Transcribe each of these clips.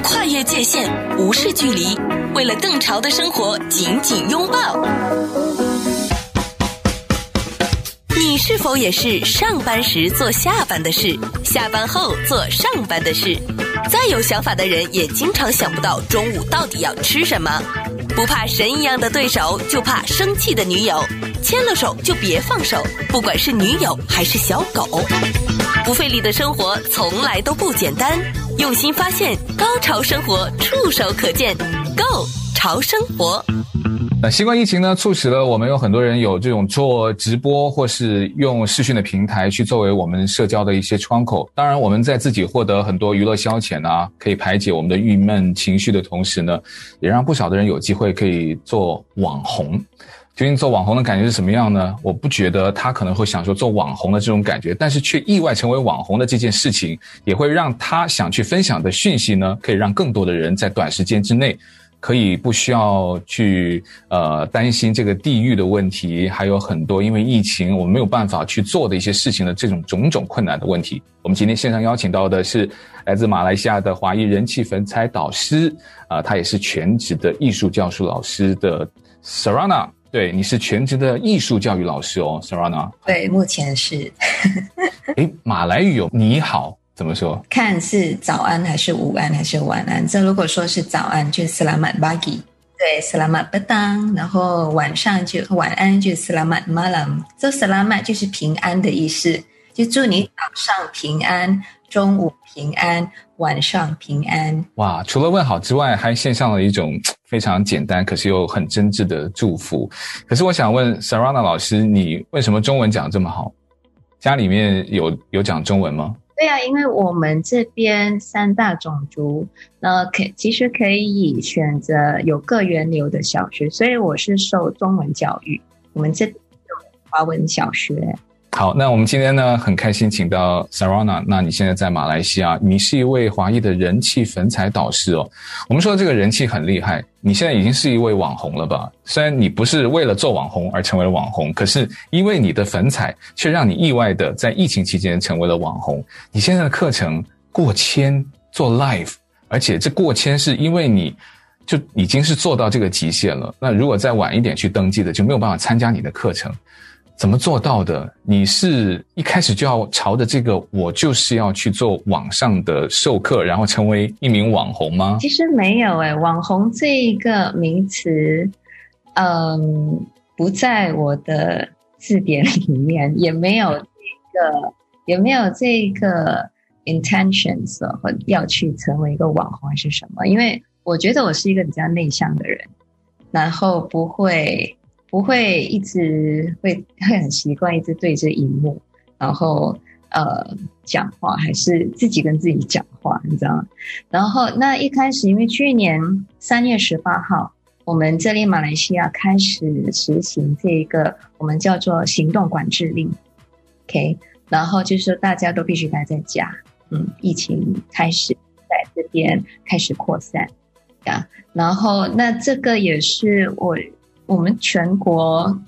跨越界限，无视距离，为了更潮的生活，紧紧拥抱。你是否也是上班时做下班的事，下班后做上班的事？再有想法的人也经常想不到中午到底要吃什么。不怕神一样的对手，就怕生气的女友。牵了手就别放手，不管是女友还是小狗。不费力的生活从来都不简单，用心发现，高潮生活触手可见，Go 潮生活。那新冠疫情呢，促使了我们有很多人有这种做直播或是用视讯的平台去作为我们社交的一些窗口。当然，我们在自己获得很多娱乐消遣啊，可以排解我们的郁闷情绪的同时呢，也让不少的人有机会可以做网红。究竟做网红的感觉是什么样呢？我不觉得他可能会享受做网红的这种感觉，但是却意外成为网红的这件事情，也会让他想去分享的讯息呢，可以让更多的人在短时间之内。可以不需要去呃担心这个地域的问题，还有很多因为疫情我们没有办法去做的一些事情的这种种种困难的问题。我们今天线上邀请到的是来自马来西亚的华裔人气粉彩导师啊，他、也是全职的艺术教书老师的 Sarana。对，你是全职的艺术教育老师哦，Sarana。对，目前是。诶，马来语有你好。怎么说？看是早安还是午安还是晚安？这如果说是早安，就是 Selamat pagi，对，Selamat petang。然后晚上就晚安，就 Selamat malam。这 Selamat 就是平安的意思，就祝你早上平安，中午平安，晚上平安。哇，除了问好之外，还献上了一种非常简单，可是又很真挚的祝福。可是我想问 Sarana 老师，你为什么中文讲这么好？家里面有有讲中文吗？对啊，因为我们这边三大种族，那可其实可以选择有各源流的小学，所以我是受中文教育。我们这边有华文小学。好，那我们今天呢，很开心请到 Sarana。那你现在在马来西亚，你是一位华裔的人气粉彩导师哦。我们说这个人气很厉害，你现在已经是一位网红了吧？虽然你不是为了做网红而成为了网红，可是因为你的粉彩，却让你意外的在疫情期间成为了网红。你现在的课程过千做 live，而且这过千是因为你就已经是做到这个极限了。那如果再晚一点去登记的，就没有办法参加你的课程。怎么做到的？你是一开始就要朝着这个，我就是要去做网上的授课，然后成为一名网红吗？其实没有诶，网红这一个名词，嗯，不在我的字典里面，也没有这个，也没有这个 intentions 或要去成为一个网红还是什么？因为我觉得我是一个比较内向的人，然后不会。不会一直会会很习惯一直对着荧幕，然后呃讲话，还是自己跟自己讲话，你知道吗？然后那一开始，因为去年三月十八号，我们这里马来西亚开始实行这一个我们叫做行动管制令，OK，然后就是大家都必须待在家，嗯，疫情开始在这边开始扩散，啊，然后那这个也是我。我们全国，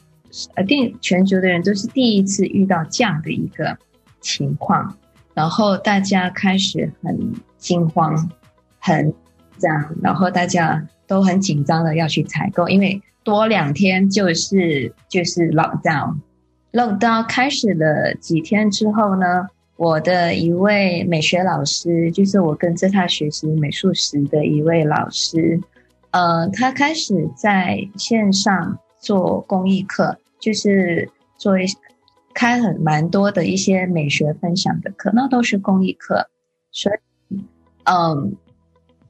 呃，定全球的人都是第一次遇到这样的一个情况，然后大家开始很惊慌，很这样，然后大家都很紧张的要去采购，因为多两天就是就是 lockdown，lockdown 开始了几天之后呢，我的一位美学老师，就是我跟着他学习美术史的一位老师。呃，他开始在线上做公益课，就是做一开很蛮多的一些美学分享的课，那都是公益课。所以，嗯，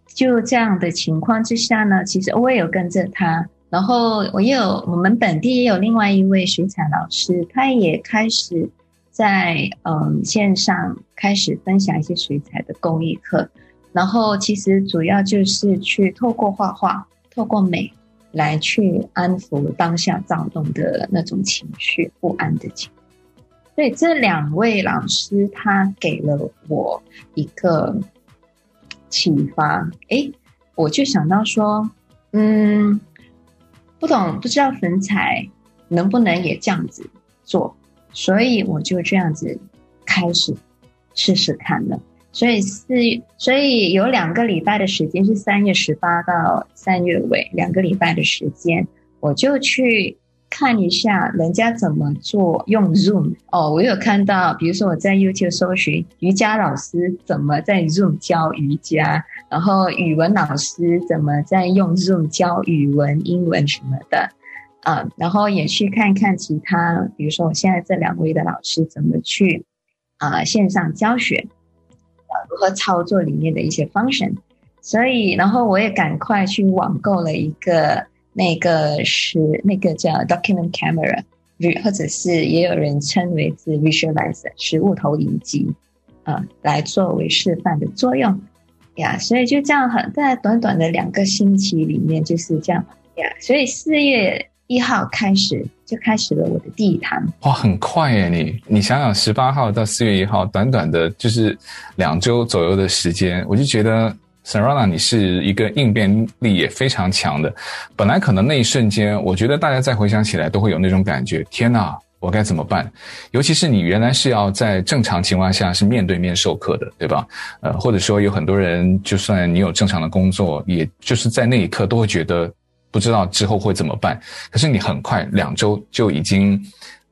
就这样的情况之下呢，其实我也有跟着他，然后我也有我们本地也有另外一位水彩老师，他也开始在嗯线上开始分享一些水彩的公益课。然后其实主要就是去透过画画，透过美来去安抚当下躁动的那种情绪，不安的情绪。所以这两位老师他给了我一个启发，诶，我就想到说，嗯，不懂不知道粉彩能不能也这样子做，所以我就这样子开始试试看了。所以四，所以有两个礼拜的时间，是三月十八到三月尾，两个礼拜的时间，我就去看一下人家怎么做用 Zoom。哦，我有看到，比如说我在 YouTube 搜寻瑜伽老师怎么在 Zoom 教瑜伽，然后语文老师怎么在用 Zoom 教语文、英文什么的，啊、然后也去看看其他，比如说我现在这两位的老师怎么去啊、线上教学。如何操作里面的一些 function，所以然后我也赶快去网购了一个那个是那个叫 document camera，或者是也有人称为是 visualizer 实物投影机啊，来作为示范的作用呀。所以就这样很在短短的两个星期里面就是这样呀。所以四月一号开始。就开始了我的第一堂。哇，很快耶！你你想想，十八号到四月一号，短短的就是两周左右的时间，我就觉得 Sarana 你是一个应变力也非常强的。本来可能那一瞬间，我觉得大家再回想起来都会有那种感觉：天哪，我该怎么办？尤其是你原来是要在正常情况下是面对面授课的，对吧？呃，或者说有很多人，就算你有正常的工作，也就是在那一刻都会觉得。不知道之后会怎么办，可是你很快两周就已经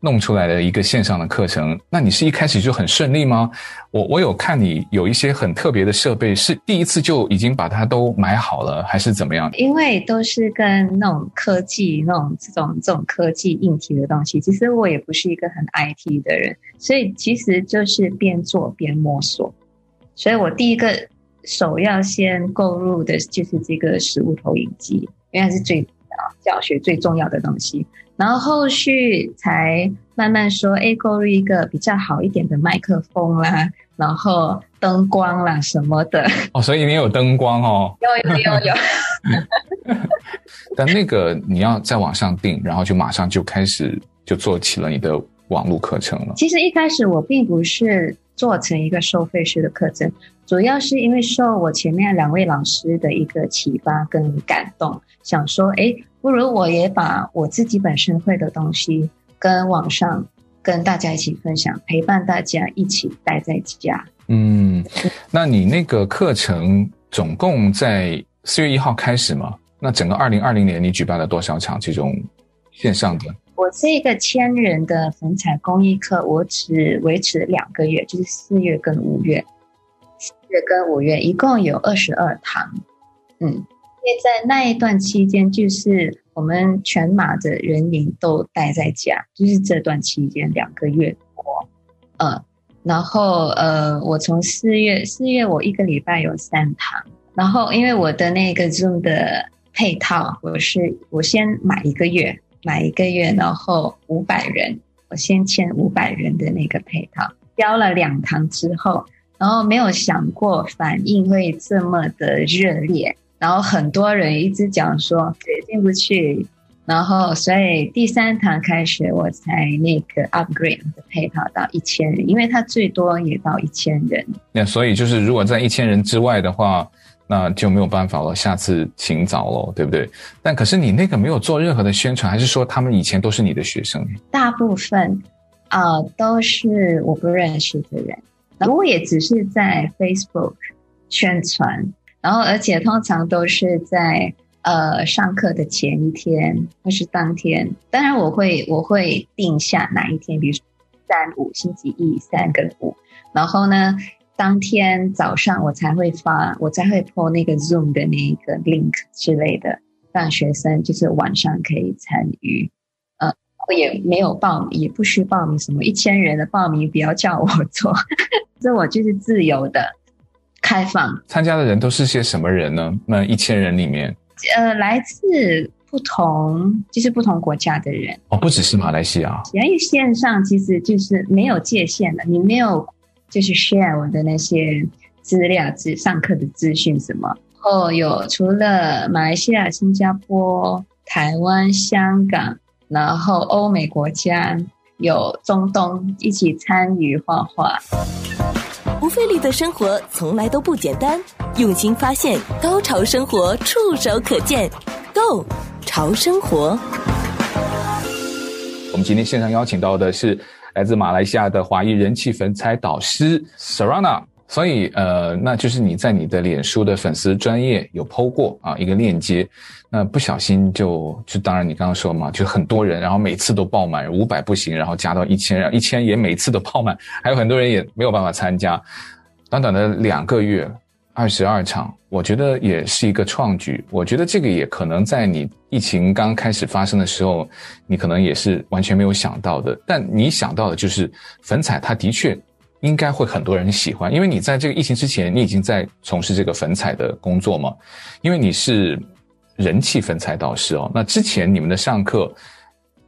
弄出来了一个线上的课程，那你是一开始就很顺利吗？我我有看你有一些很特别的设备，是第一次就已经把它都买好了，还是怎么样？因为都是跟那种科技、那种这种这种科技硬体的东西，其实我也不是一个很 IT 的人，所以其实就是边做边摸索。所以我第一个首要先购入的就是这个实物投影机。因为它是最啊教学最重要的东西，然后后续才慢慢说，哎，购入一个比较好一点的麦克风啦，然后灯光啦什么的。哦，所以你有灯光哦？有有有有。但那个你要在网上订，然后就马上就开始就做起了你的网络课程了。其实一开始我并不是做成一个收费式的课程。主要是因为受我前面两位老师的一个启发跟感动，想说，哎，不如我也把我自己本身会的东西跟网上跟大家一起分享，陪伴大家一起待在家。嗯，那你那个课程总共在四月一号开始吗？那整个二零二零年你举办了多少场这种线上的？我这个千人的粉彩公益课，我只维持两个月，就是四月跟五月。四月跟五月一共有二十二堂，嗯，因为在那一段期间，就是我们全马的人民都待在家，就是这段期间两个月多，呃，然后呃，我从四月四月我一个礼拜有三堂，然后因为我的那个 Zoom 的配套，我是我先买一个月，买一个月，然后五百人，我先签五百人的那个配套，教了两堂之后。然后没有想过反应会这么的热烈，然后很多人一直讲说进不去，然后所以第三堂开始我才那个 upgrade 的配套到一千人，因为它最多也到一千人。那所以就是如果在一千人之外的话，那就没有办法了，下次请早喽，对不对？但可是你那个没有做任何的宣传，还是说他们以前都是你的学生？大部分啊、都是我不认识的人。我也只是在 Facebook 宣传，然后而且通常都是在呃上课的前一天或是当天。当然我会我会定下哪一天，比如说三五星期一三跟五，然后呢当天早上我才会发，我才会 po 那个 Zoom 的那个 link 之类的，让学生就是晚上可以参与。呃我也没有报名，也不需报名什么一千人的报名，不要叫我做，这我就是自由的开放。参加的人都是些什么人呢？那一千人里面，呃，来自不同，就是不同国家的人哦，不只是马来西亚。因为线上其实就是没有界限的，你没有就是 share 我的那些资料、资上课的资讯什么。哦，有除了马来西亚、新加坡、台湾、香港，然后欧美国家，有中东一起参与画画。不费力的生活从来都不简单，用心发现，高潮生活触手可见 Go 潮生活。我们今天线上邀请到的是来自马来西亚的华裔人气粉彩导师 Sarana。所以，呃，那就是你在你的脸书的粉丝专业有 po 过啊一个链接，那不小心就就当然你刚刚说嘛，就很多人，然后每次都爆满，五百不行，然后加到一千，然后一千也每次都爆满，还有很多人也没有办法参加，短短的两个月，二十二场，我觉得也是一个创举。我觉得这个也可能在你疫情刚开始发生的时候，你可能也是完全没有想到的，但你想到的就是粉彩，它的确。应该会很多人喜欢，因为你在这个疫情之前，你已经在从事这个粉彩的工作嘛。因为你是人气粉彩导师哦，那之前你们的上课，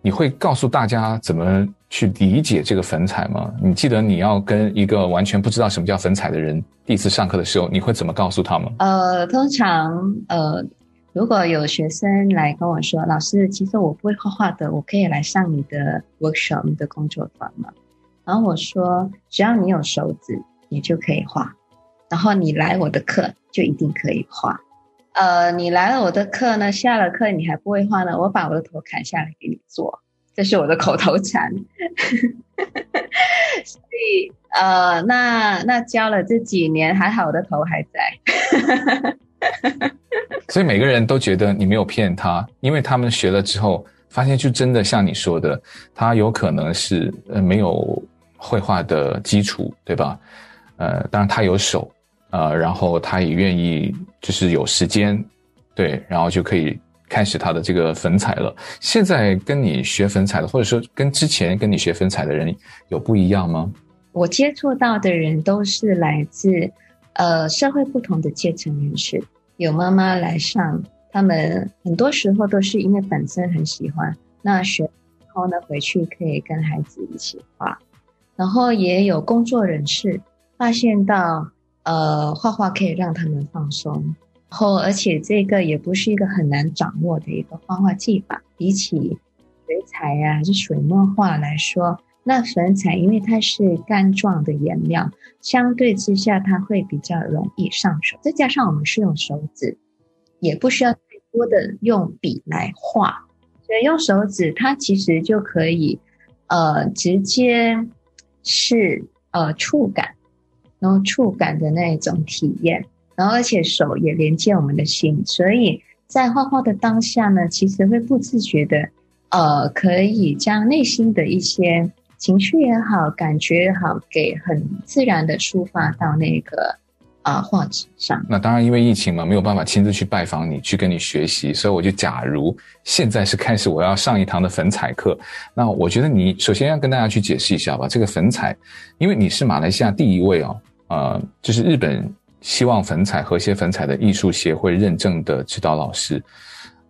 你会告诉大家怎么去理解这个粉彩吗？你记得你要跟一个完全不知道什么叫粉彩的人第一次上课的时候，你会怎么告诉他吗？呃，通常呃，如果有学生来跟我说，老师，其实我不会画画的，我可以来上你的 workshop，的工作坊吗？然后我说，只要你有手指，你就可以画。然后你来我的课，就一定可以画。呃，你来了我的课呢，下了课你还不会画呢，我把我的头砍下来给你做，这是我的口头禅。所以，呃，那那教了这几年，还好我的头还在。所以每个人都觉得你没有骗他，因为他们学了之后，发现就真的像你说的，他有可能是呃没有。绘画的基础，对吧？呃，当然他有手，呃，然后他也愿意，就是有时间，对，然后就可以开始他的这个粉彩了。现在跟你学粉彩的，或者说跟之前跟你学粉彩的人有不一样吗？我接触到的人都是来自呃社会不同的阶层人士，有妈妈来上，他们很多时候都是因为本身很喜欢，那学后呢回去可以跟孩子一起画。然后也有工作人士发现到，呃，画画可以让他们放松。然后，而且这个也不是一个很难掌握的一个画画技法，比起水彩呀、啊、还是水墨画来说，那粉彩因为它是干状的颜料，相对之下它会比较容易上手。再加上我们是用手指，也不需要太多的用笔来画，所以用手指它其实就可以，呃，直接。是呃触感，然后触感的那一种体验，然后而且手也连接我们的心，所以在画画的当下呢，其实会不自觉的呃，可以将内心的一些情绪也好，感觉也好，给很自然的抒发到那个。啊，画纸上。那当然，因为疫情嘛，没有办法亲自去拜访你，去跟你学习，所以我就假如现在是开始我要上一堂的粉彩课，那我觉得你首先要跟大家去解释一下吧。这个粉彩，因为你是马来西亚第一位哦，呃，就是日本希望粉彩和谐粉彩的艺术协会认证的指导老师。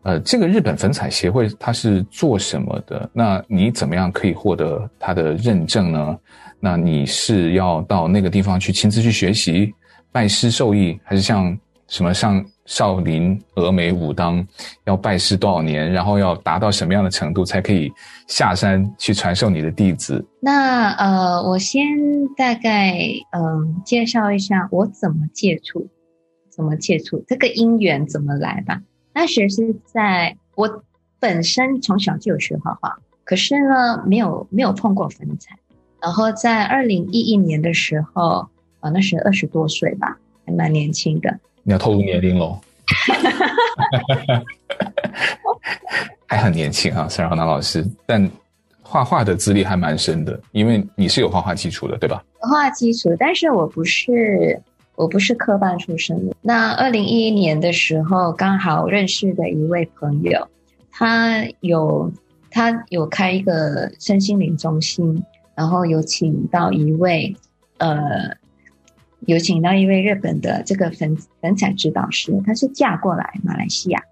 呃，这个日本粉彩协会它是做什么的？那你怎么样可以获得它的认证呢？那你是要到那个地方去亲自去学习？拜师授艺，还是像什么像少林、峨眉、武当，要拜师多少年，然后要达到什么样的程度，才可以下山去传授你的弟子？那呃，我先大概嗯、介绍一下我怎么接触，怎么接触这个因缘怎么来吧。那学是在我本身从小就有学画画，可是呢，没有没有碰过粉彩。然后在二零一一年的时候。啊，那时二十多岁吧，还蛮年轻的。你要透露年龄喽？还很年轻啊，Sarana 老师。但画画的资历还蛮深的，因为你是有画画基础的，对吧？画基础，但是我不是，我不是科班出身的。那二零一一年的时候，刚好认识的一位朋友，他有他有开一个身心灵中心，然后有请到一位呃。有请到一位日本的这个粉粉彩指导师，他是嫁过来马来西亚，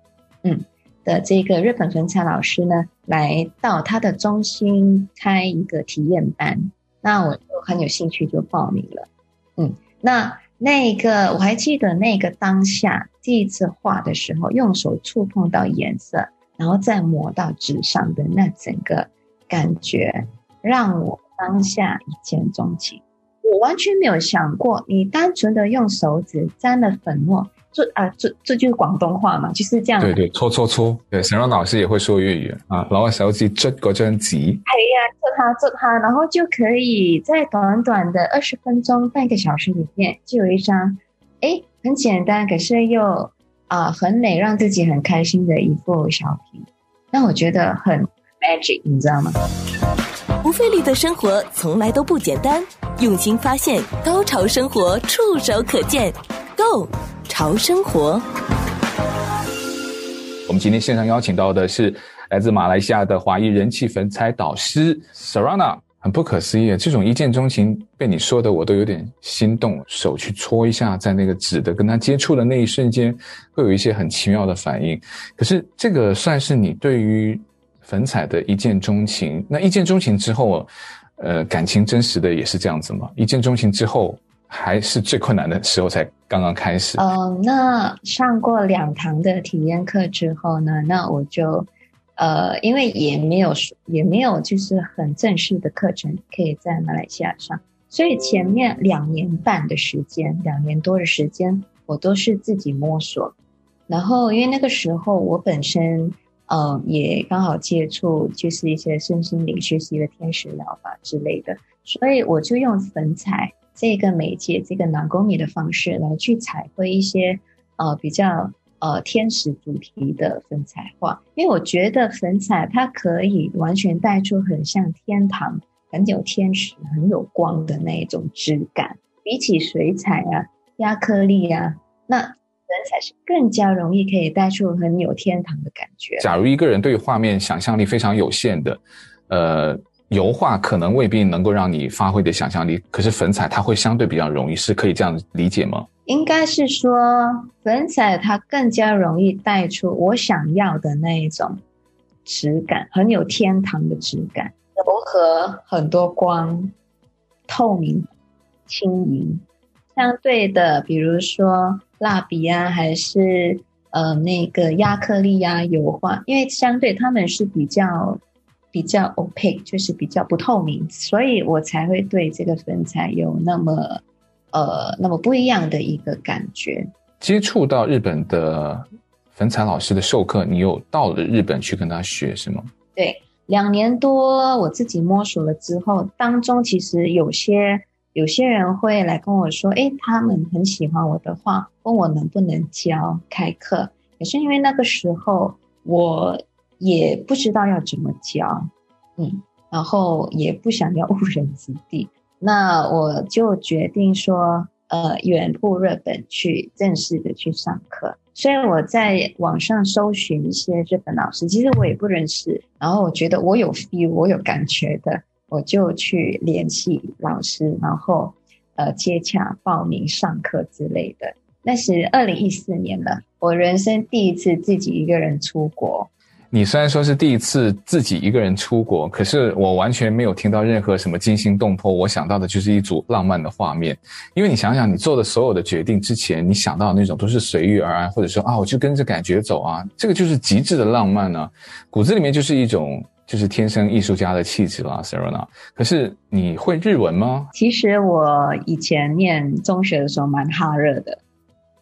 嗯的这个日本粉彩老师呢，来到他的中心开一个体验班，那我就很有兴趣就报名了，嗯，那那个我还记得那个当下第一次画的时候，用手触碰到颜色，然后再抹到纸上的那整个感觉，让我当下一见钟情。我完全没有想过，你单纯的用手指沾了粉末。这啊，这这就是广东话嘛，就是这样。对对，搓搓搓。对，沈让老师也会说粤语啊，然后手指捽嗰张纸。系啊，捽它捽它，然后就可以在短短的二十分钟、半个小时里面，就有一张，哎，很简单，可是又啊很美，让自己很开心的一部小品。那我觉得很 magic，你知道吗？不费力的生活从来都不简单，用心发现，高潮生活触手可见，Go。潮生活，我们今天线上邀请到的是来自马来西亚的华裔人气粉彩导师 Sarana，很不可思议，这种一见钟情被你说的我都有点心动，手去搓一下，在那个纸的跟他接触的那一瞬间，会有一些很奇妙的反应。可是这个算是你对于粉彩的一见钟情？那一见钟情之后，呃，感情真实的也是这样子吗？一见钟情之后？还是最困难的时候才刚刚开始。嗯，那上过两堂的体验课之后呢，那我就呃，因为也没有也没有就是很正式的课程可以在马来西亚上，所以前面两年半的时间，两年多的时间，我都是自己摸索。然后因为那个时候我本身呃也刚好接触就是一些身心灵学习的天使疗法之类的，所以我就用粉彩。这个媒介，这个南宫米的方式来去彩绘一些呃比较呃天使主题的粉彩画，因为我觉得粉彩它可以完全带出很像天堂、很有天使、很有光的那一种质感，比起水彩啊、压克力啊，那粉彩是更加容易可以带出很有天堂的感觉。假如一个人对画面想象力非常有限的，呃。油画可能未必能够让你发挥的想象力，可是粉彩它会相对比较容易，是可以这样理解吗？应该是说粉彩它更加容易带出我想要的那一种质感，很有天堂的质感，柔和很多光，透明轻盈。相对的，比如说蜡笔啊，还是呃那个亚克力啊，油画，因为相对他们是比较。比较 opaque，就是比较不透明，所以我才会对这个粉彩有那么呃那么不一样的一个感觉。接触到日本的粉彩老师的授课，你有到了日本去跟他学是吗？对，两年多我自己摸索了之后，当中其实有些有些人会来跟我说，诶，他们很喜欢我的画，问我能不能教开课。也是因为那个时候我。也不知道要怎么教，嗯，然后也不想要误人子弟，那我就决定说，呃，远赴日本去正式的去上课。所以我在网上搜寻一些日本老师，其实我也不认识，然后我觉得我有 feel，我有感觉的，我就去联系老师，然后呃接洽报名上课之类的。那是二零一四年了，我人生第一次自己一个人出国。你虽然说是第一次自己一个人出国，可是我完全没有听到任何什么惊心动魄。我想到的就是一组浪漫的画面。因为你想想，你做的所有的决定之前，你想到的那种都是随遇而安，或者说啊，我就跟着感觉走啊，这个就是极致的浪漫呢、啊，骨子里面就是一种就是天生艺术家的气质啦，Sarana。可是你会日文吗？其实我以前念中学的时候蛮哈热的。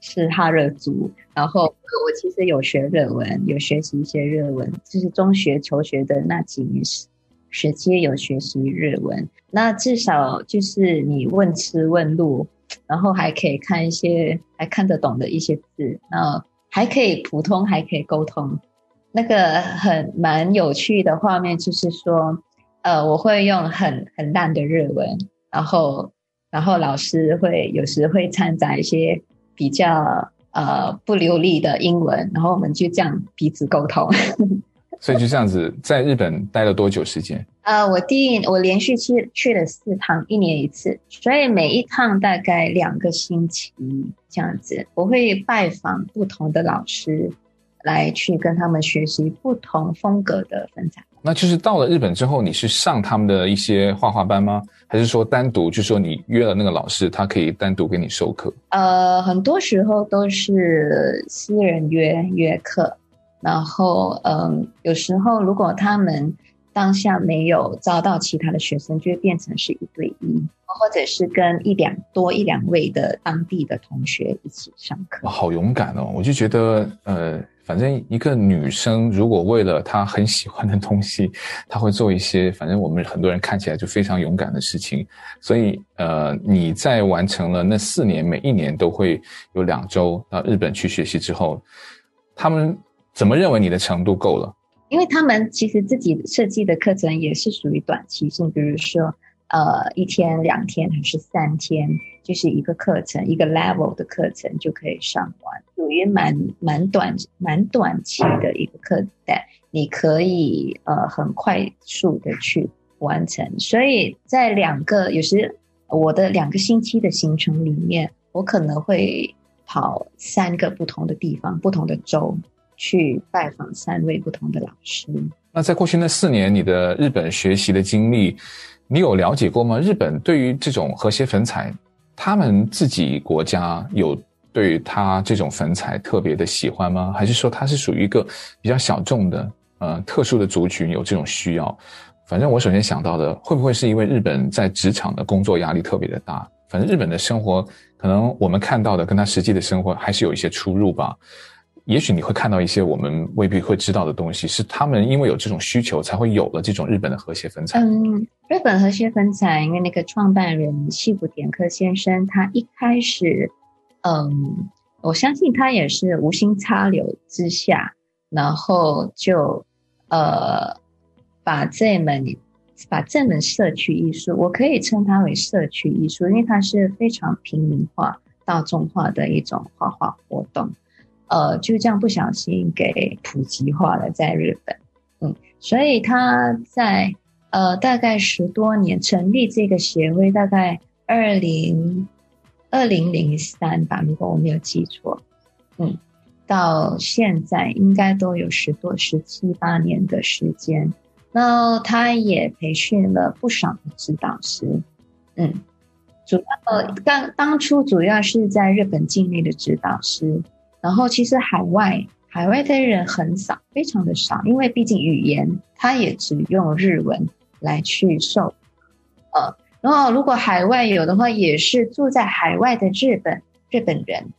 是哈热族，然后我其实有学日文，有学习一些日文，就是中学求学的那几年时时期有学习日文。那至少就是你问吃问路，然后还可以看一些还看得懂的一些字，那还可以普通还可以沟通。那个很蛮有趣的画面就是说，呃，我会用很很烂的日文，然后然后老师会有时会掺杂一些。比较呃不流利的英文，然后我们就这样彼此沟通。所以就这样子，在日本待了多久时间？呃，我第一我连续去去了四趟，一年一次，所以每一趟大概两个星期这样子。我会拜访不同的老师，来去跟他们学习不同风格的粉彩。那就是到了日本之后，你是上他们的一些画画班吗？还是说单独，就是说你约了那个老师，他可以单独给你授课？呃，很多时候都是私人约约课，然后嗯，有时候如果他们当下没有招到其他的学生，就会变成是一对一，或者是跟一两多一两位的当地的同学一起上课。好勇敢哦！我就觉得呃。反正一个女生如果为了她很喜欢的东西，她会做一些反正我们很多人看起来就非常勇敢的事情。所以，呃，你在完成了那四年，每一年都会有两周到日本去学习之后，他们怎么认为你的程度够了？因为他们其实自己设计的课程也是属于短期性，比如说。呃，一天、两天还是三天，就是一个课程，一个 level 的课程就可以上完，属于蛮蛮短、蛮短期的一个课程，你可以呃很快速的去完成。所以在两个，有时我的两个星期的行程里面，我可能会跑三个不同的地方、不同的州去拜访三位不同的老师。那在过去那四年，你的日本学习的经历。你有了解过吗？日本对于这种和谐粉彩，他们自己国家有对他这种粉彩特别的喜欢吗？还是说他是属于一个比较小众的，呃，特殊的族群有这种需要？反正我首先想到的，会不会是因为日本在职场的工作压力特别的大？反正日本的生活，可能我们看到的跟他实际的生活还是有一些出入吧。也许你会看到一些我们未必会知道的东西，是他们因为有这种需求，才会有了这种日本的和谐粉彩。嗯，日本和谐粉彩，因为那个创办人西谷典克先生，他一开始，嗯，我相信他也是无心插柳之下，然后就呃把这门把这门社区艺术，我可以称它为社区艺术，因为它是非常平民化、大众化的一种画画活动。呃，就这样不小心给普及化了，在日本，嗯，所以他在呃大概十多年成立这个协会，大概二零二零零三吧，如果我没有记错，嗯，到现在应该都有十多十七八年的时间。那他也培训了不少的指导师，嗯，主要当当初主要是在日本境内的指导师。然后其实海外海外的人很少，非常的少，因为毕竟语言他也只用日文来去授，呃，然后如果海外有的话，也是住在海外的日本日本人，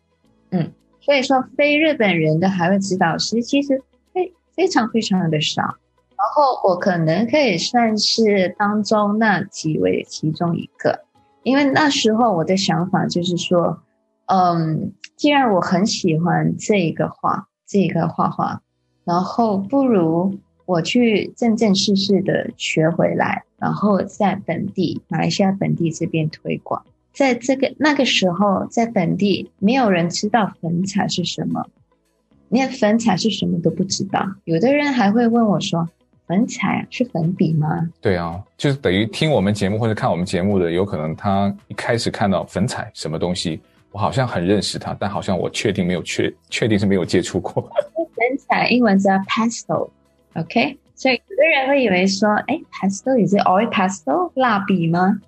嗯，所以说非日本人的海外指导师其实非非常非常的少。然后我可能可以算是当中那几位其中一个，因为那时候我的想法就是说。嗯，既然我很喜欢这一个画，这一个画画，然后不如我去正正式式的学回来，然后在本地马来西亚本地这边推广。在这个那个时候，在本地没有人知道粉彩是什么，连粉彩是什么都不知道。有的人还会问我说：“粉彩是粉笔吗？”对啊，就是等于听我们节目或者看我们节目的，有可能他一开始看到粉彩什么东西。我好像很认识他，但好像我确定没有确确定是没有接触过。粉彩英文叫 pastel，OK？所以有的人会以为说，哎，pastel 也是 oil pastel 蜡笔吗？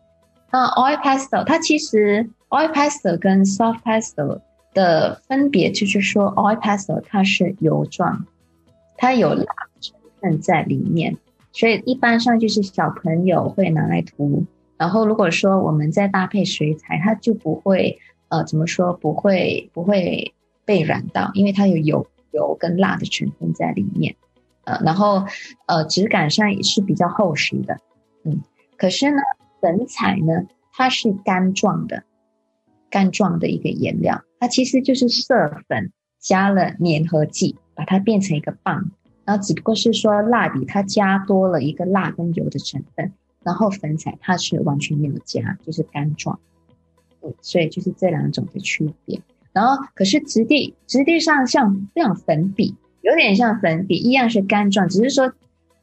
那，oil pastel 它其实 oil pastel 跟 soft pastel 的分别就是说，oil pastel 它是油状，它有蜡成分在里面，所以一般上就是小朋友会拿来涂。然后如果说我们再搭配水彩，它就不会。呃，怎么说不会不会被染到？因为它有油油跟蜡的成分在里面，呃，然后呃质感上也是比较厚实的，嗯。可是呢，粉彩呢，它是干状的，干状的一个颜料，它其实就是色粉加了粘合剂，把它变成一个棒，然后只不过是说蜡笔它加多了一个蜡跟油的成分，然后粉彩它是完全没有加，就是干状。所以就是这两种的区别，然后可是质地质地上像这样粉笔，有点像粉笔一样是干状，只是说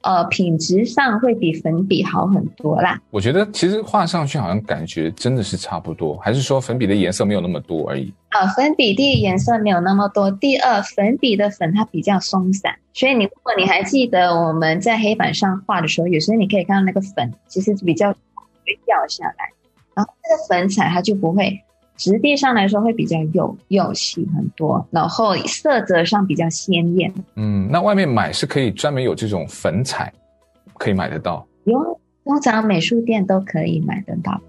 呃品质上会比粉笔好很多啦。我觉得其实画上去好像感觉真的是差不多，还是说粉笔的颜色没有那么多而已？啊、呃，粉笔第一颜色没有那么多，第二粉笔的粉它比较松散，所以你如果你还记得我们在黑板上画的时候，有时候你可以看到那个粉其实比较会掉下来，然后这个粉彩它就不会质地上来说会比较幼幼细很多，然后色泽上比较鲜艳。嗯，那外面买是可以专门有这种粉彩，可以买得到？有，通常美术店都可以买得到。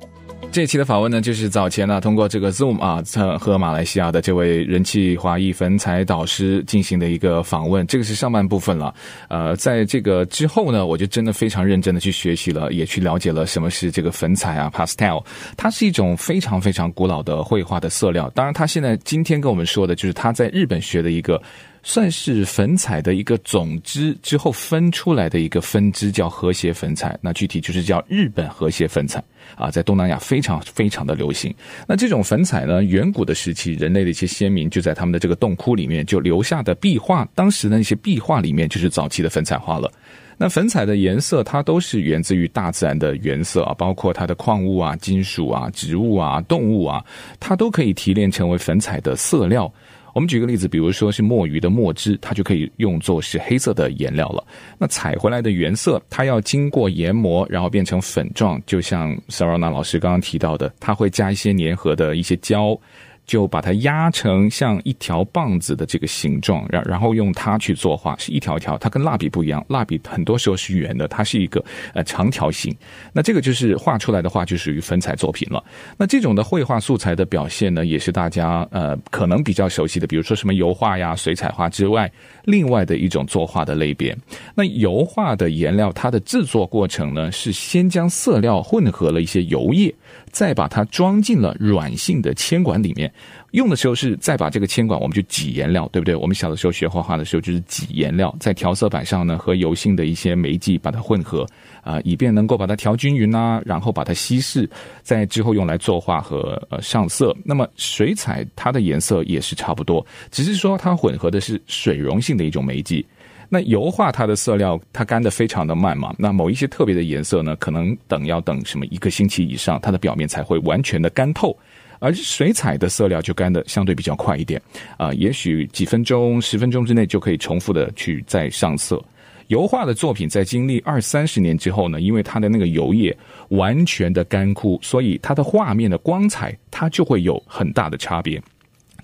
这期的访问呢，就是早前呢，通过这个 Zoom 啊，和马来西亚的这位人气华裔粉彩导师进行的一个访问。这个是上半部分了。呃，在这个之后呢，我就真的非常认真的去学习了，也去了解了什么是这个粉彩啊，pastel。它是一种非常非常古老的绘画的色料。当然，他现在今天跟我们说的就是他在日本学的一个。算是粉彩的一个种子之后分出来的一个分支，叫和谐粉彩。那具体就是叫日本和谐粉彩啊，在东南亚非常非常的流行。那这种粉彩呢，远古的时期，人类的一些先民就在他们的这个洞窟里面就留下的壁画，当时的那些壁画里面就是早期的粉彩画了。那粉彩的颜色，它都是源自于大自然的原色啊，包括它的矿物啊、金属啊、植物啊、动物啊，它都可以提炼成为粉彩的色料。我们举个例子，比如说是墨鱼的墨汁，它就可以用作是黑色的颜料了。那采回来的原色，它要经过研磨，然后变成粉状，就像 Sarona 老师刚刚提到的，它会加一些粘合的一些胶。就把它压成像一条棒子的这个形状，然然后用它去作画，是一条条。它跟蜡笔不一样，蜡笔很多时候是圆的，它是一个呃长条形。那这个就是画出来的画就属于粉彩作品了。那这种的绘画素材的表现呢，也是大家呃可能比较熟悉的，比如说什么油画呀、水彩画之外，另外的一种作画的类别。那油画的颜料，它的制作过程呢，是先将色料混合了一些油液。再把它装进了软性的铅管里面，用的时候是再把这个铅管，我们就挤颜料，对不对？我们小的时候学画画的时候就是挤颜料，在调色板上呢和油性的一些媒剂把它混合，啊、以便能够把它调均匀啊，然后把它稀释，在之后用来作画和呃上色。那么水彩它的颜色也是差不多，只是说它混合的是水溶性的一种媒介。那油画它的色料它干得非常的慢嘛，那某一些特别的颜色呢，可能等要等什么一个星期以上，它的表面才会完全的干透，而水彩的色料就干得相对比较快一点，啊、也许几分钟、十分钟之内就可以重复的去再上色。油画的作品在经历二三十年之后呢，因为它的那个油液完全的干枯，所以它的画面的光彩它就会有很大的差别。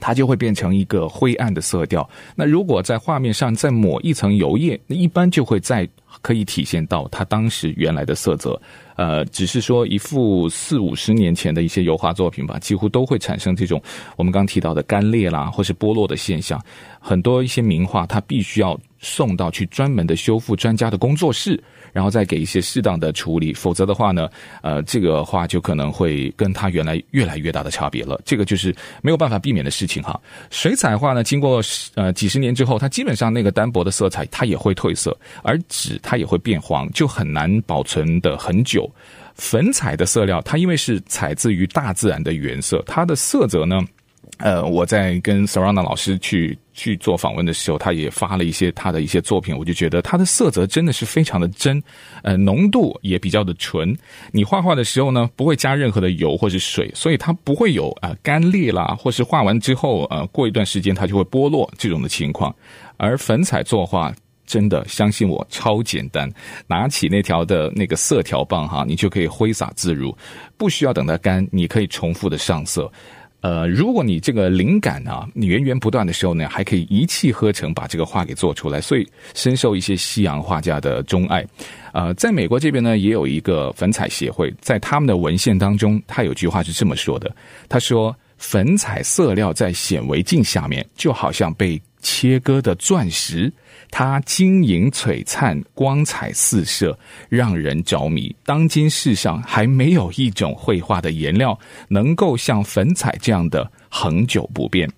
它就会变成一个灰暗的色调。那如果在画面上再抹一层油液，那一般就会再可以体现到它当时原来的色泽。呃，只是说一幅四五十年前的一些油画作品吧，几乎都会产生这种我们刚提到的干裂啦，或是剥落的现象。很多一些名画，它必须要送到去专门的修复专家的工作室。然后再给一些适当的处理，否则的话呢，呃，这个画就可能会跟它原来越来越大的差别了。这个就是没有办法避免的事情哈。水彩画呢，经过呃几十年之后，它基本上那个单薄的色彩它也会褪色，而纸它也会变黄，就很难保存得很久。粉彩的色料，它因为是采自于大自然的原色，它的色泽呢。呃，我在跟 Sarana 老师去去做访问的时候，他也发了一些他的一些作品，我就觉得他的色泽真的是非常的真，呃，浓度也比较的纯。你画画的时候呢，不会加任何的油或是水，所以它不会有啊、干裂啦，或是画完之后呃过一段时间它就会剥落这种的情况。而粉彩作画真的相信我超简单，拿起那条的那个色条棒哈，你就可以挥洒自如，不需要等它干，你可以重复的上色。呃，如果你这个灵感啊，你源源不断的时候呢，还可以一气呵成把这个画给做出来，所以深受一些西洋画家的钟爱。呃，在美国这边呢，也有一个粉彩协会，在他们的文献当中，他有句话是这么说的：他说，粉彩色料在显微镜下面，就好像被切割的钻石。它晶莹璀璨，光彩四射，让人着迷。当今世上还没有一种绘画的颜料能够像粉彩这样的恒久不变。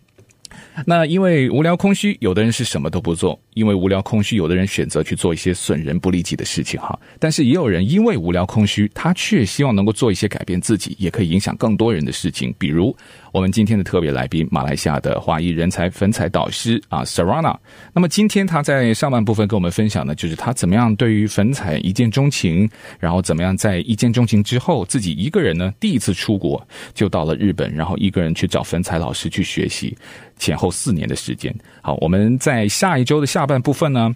那因为无聊空虚，有的人是什么都不做；因为无聊空虚，有的人选择去做一些损人不利己的事情哈。但是也有人因为无聊空虚，他却希望能够做一些改变自己，也可以影响更多人的事情。比如我们今天的特别来宾，马来西亚的华裔人才粉彩导师啊，Sarana。那么今天他在上半部分跟我们分享的，就是他怎么样对于粉彩一见钟情，然后怎么样在一见钟情之后，自己一个人呢，第一次出国就到了日本，然后一个人去找粉彩老师去学习。前后后四年的时间，好，我们在下一周的下半部分呢，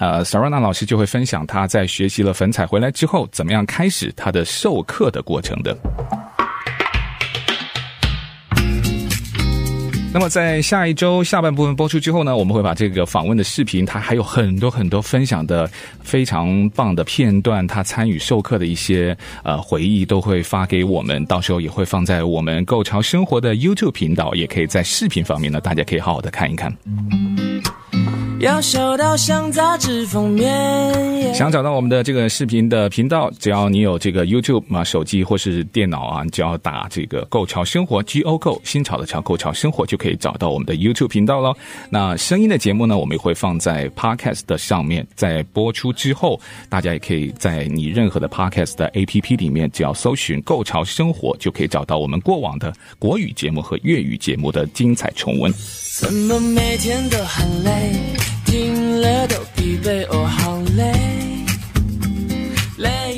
呃，Sarana 老师就会分享他在学习了粉彩回来之后，怎么样开始他的授课的过程的。那么在下一周下半部分播出之后呢，我们会把这个访问的视频，它还有很多很多分享的非常棒的片段，他参与授课的一些呃回忆都会发给我们，到时候也会放在我们购潮生活的 YouTube 频道，也可以在视频方面呢，大家可以好好的看一看。要笑到像杂志封面。想找到我们的这个视频的频道，只要你有这个 YouTube 啊，手机或是电脑啊，你只要打这个“购潮生活 ”G O Go 新潮的潮购潮生活，就可以找到我们的 YouTube 频道喽。那声音的节目呢，我们也会放在 Podcast 的上面，在播出之后，大家也可以在你任何的 Podcast 的 APP 里面，只要搜寻“购潮生活”，就可以找到我们过往的国语节目和粤语节目的精彩重温。怎么每天都很累？听了都疲惫我好累。累